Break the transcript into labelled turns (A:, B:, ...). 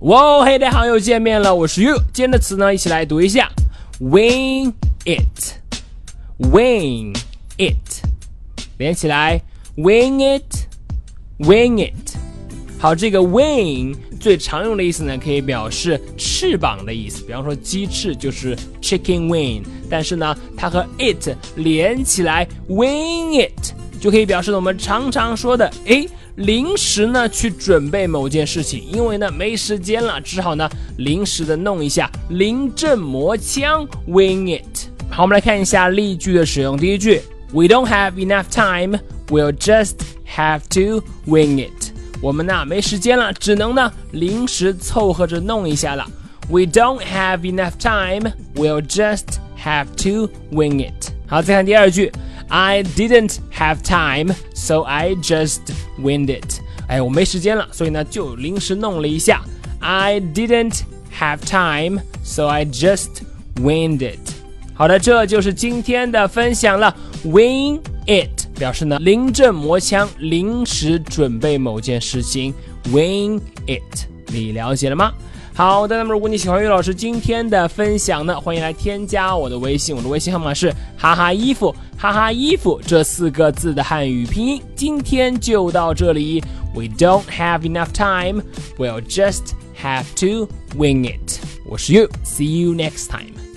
A: 哇，嘿，大家好，又见面了，我是 You。今天的词呢，一起来读一下，wing it，wing it，连起来，wing it，wing it。好，这个 wing 最常用的意思呢，可以表示翅膀的意思，比方说鸡翅就是 chicken wing，但是呢，它和 it 连起来，wing it 就可以表示我们常常说的，诶。临时呢去准备某件事情，因为呢没时间了，只好呢临时的弄一下，临阵磨枪，wing it。好，我们来看一下例句的使用。第一句，We don't have enough time, we'll just have to wing it。我们呢没时间了，只能呢临时凑合着弄一下了。We don't have enough time, we'll just have to wing it。好，再看第二句。I didn't have time, so I just winged it。哎，我没时间了，所以呢就临时弄了一下。I didn't have time, so I just winged it。好的，这就是今天的分享了。Wing it 表示呢临阵磨枪，临时准备某件事情。Wing it，你了解了吗？ 好的，那么如果你喜欢于老师今天的分享呢，欢迎来添加我的微信，我的微信号码是哈哈衣服哈哈衣服这四个字的汉语拼音。今天就到这里，We don't have enough time, we'll just have to wing it。我是 You，see you next time。